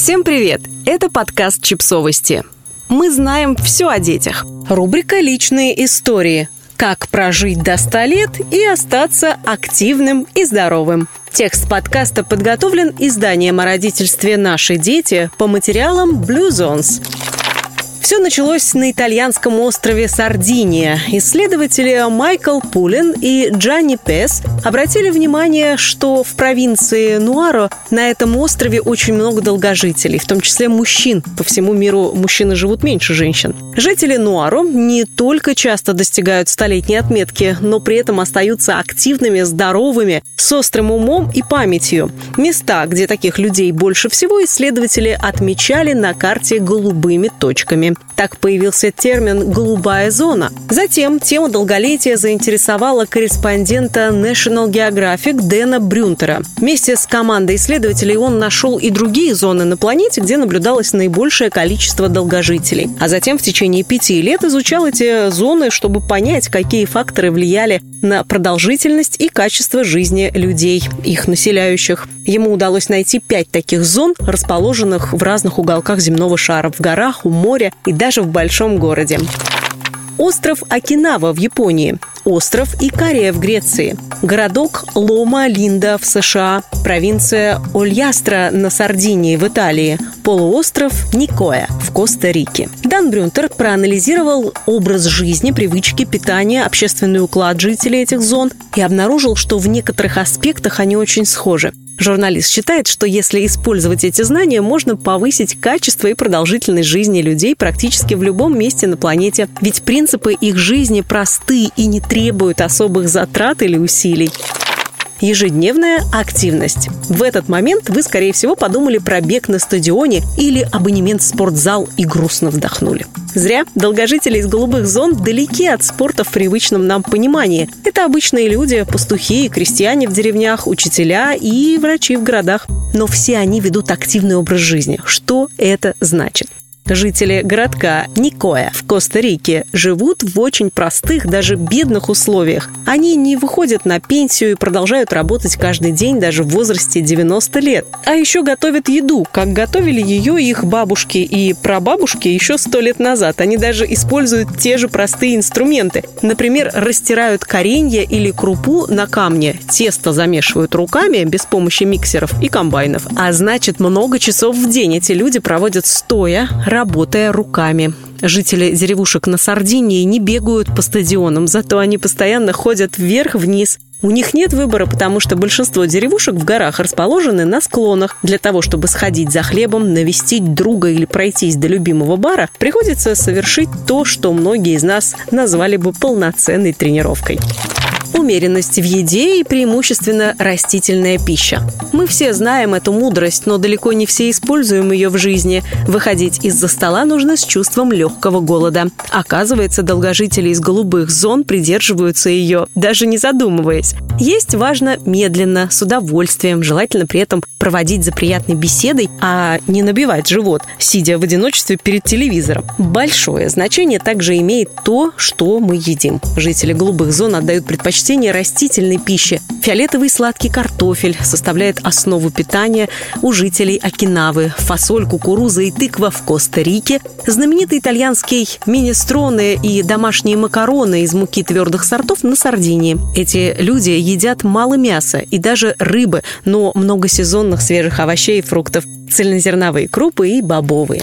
Всем привет! Это подкаст «Чипсовости». Мы знаем все о детях. Рубрика «Личные истории». Как прожить до 100 лет и остаться активным и здоровым. Текст подкаста подготовлен изданием о родительстве «Наши дети» по материалам Blue Zones. Все началось на итальянском острове Сардиния. Исследователи Майкл Пулин и Джанни Пес обратили внимание, что в провинции Нуаро на этом острове очень много долгожителей, в том числе мужчин. По всему миру мужчины живут меньше женщин. Жители Нуаро не только часто достигают столетней отметки, но при этом остаются активными, здоровыми, с острым умом и памятью. Места, где таких людей больше всего, исследователи отмечали на карте голубыми точками. Так появился термин «голубая зона». Затем тема долголетия заинтересовала корреспондента National Geographic Дэна Брюнтера. Вместе с командой исследователей он нашел и другие зоны на планете, где наблюдалось наибольшее количество долгожителей. А затем в течение пяти лет изучал эти зоны, чтобы понять, какие факторы влияли на продолжительность и качество жизни людей, их населяющих. Ему удалось найти пять таких зон, расположенных в разных уголках земного шара, в горах, у моря и даже в большом городе. Остров Окинава в Японии, остров Икария в Греции, городок Лома-Линда в США, провинция Ольястра на Сардинии в Италии, полуостров Никоя в Коста-Рике. Дан Брюнтер проанализировал образ жизни, привычки, питания, общественный уклад жителей этих зон и обнаружил, что в некоторых аспектах они очень схожи. Журналист считает, что если использовать эти знания, можно повысить качество и продолжительность жизни людей практически в любом месте на планете. Ведь принципы их жизни просты и не требуют особых затрат или усилий. Ежедневная активность. В этот момент вы, скорее всего, подумали про бег на стадионе или абонемент в спортзал и грустно вдохнули. Зря. Долгожители из голубых зон далеки от спорта в привычном нам понимании. Это обычные люди, пастухи, крестьяне в деревнях, учителя и врачи в городах. Но все они ведут активный образ жизни. Что это значит? Жители городка Никоя в Коста-Рике живут в очень простых, даже бедных условиях. Они не выходят на пенсию и продолжают работать каждый день даже в возрасте 90 лет. А еще готовят еду, как готовили ее их бабушки и прабабушки еще сто лет назад. Они даже используют те же простые инструменты. Например, растирают коренья или крупу на камне, тесто замешивают руками без помощи миксеров и комбайнов. А значит, много часов в день эти люди проводят стоя, работая руками. Жители деревушек на Сардинии не бегают по стадионам, зато они постоянно ходят вверх-вниз. У них нет выбора, потому что большинство деревушек в горах расположены на склонах. Для того, чтобы сходить за хлебом, навестить друга или пройтись до любимого бара, приходится совершить то, что многие из нас назвали бы полноценной тренировкой умеренность в еде и преимущественно растительная пища. Мы все знаем эту мудрость, но далеко не все используем ее в жизни. Выходить из-за стола нужно с чувством легкого голода. Оказывается, долгожители из голубых зон придерживаются ее, даже не задумываясь. Есть важно медленно, с удовольствием, желательно при этом проводить за приятной беседой, а не набивать живот, сидя в одиночестве перед телевизором. Большое значение также имеет то, что мы едим. Жители голубых зон отдают предпочтение растительной пище. Фиолетовый сладкий картофель составляет основу питания у жителей Окинавы. Фасоль, кукуруза и тыква в Коста-Рике. Знаменитый итальянский минестроны и домашние макароны из муки твердых сортов на Сардинии. Эти люди едят мало мяса и даже рыбы, но много сезонных свежих овощей и фруктов, цельнозерновые крупы и бобовые.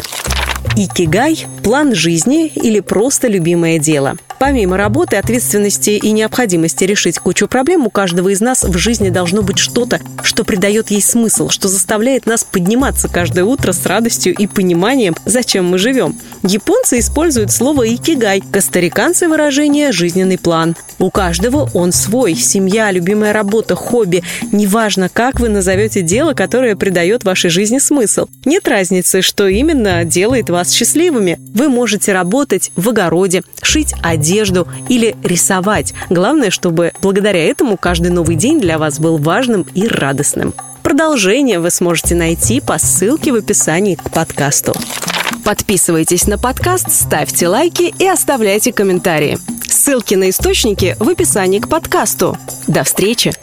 Икигай – план жизни или просто любимое дело. Помимо работы, ответственности и необходимости решить кучу проблем, у каждого из нас в жизни должно быть что-то, что придает ей смысл, что заставляет нас подниматься каждое утро с радостью и пониманием, зачем мы живем. Японцы используют слово «икигай», костариканцы – выражение «жизненный план». У каждого он свой – семья, любимая работа, хобби. Неважно, как вы назовете дело, которое придает вашей жизни смысл. Нет разницы, что именно делает вас счастливыми. Вы можете работать в огороде, шить одежду или рисовать. Главное, чтобы благодаря этому каждый новый день для вас был важным и радостным. Продолжение вы сможете найти по ссылке в описании к подкасту. Подписывайтесь на подкаст, ставьте лайки и оставляйте комментарии. Ссылки на источники в описании к подкасту. До встречи!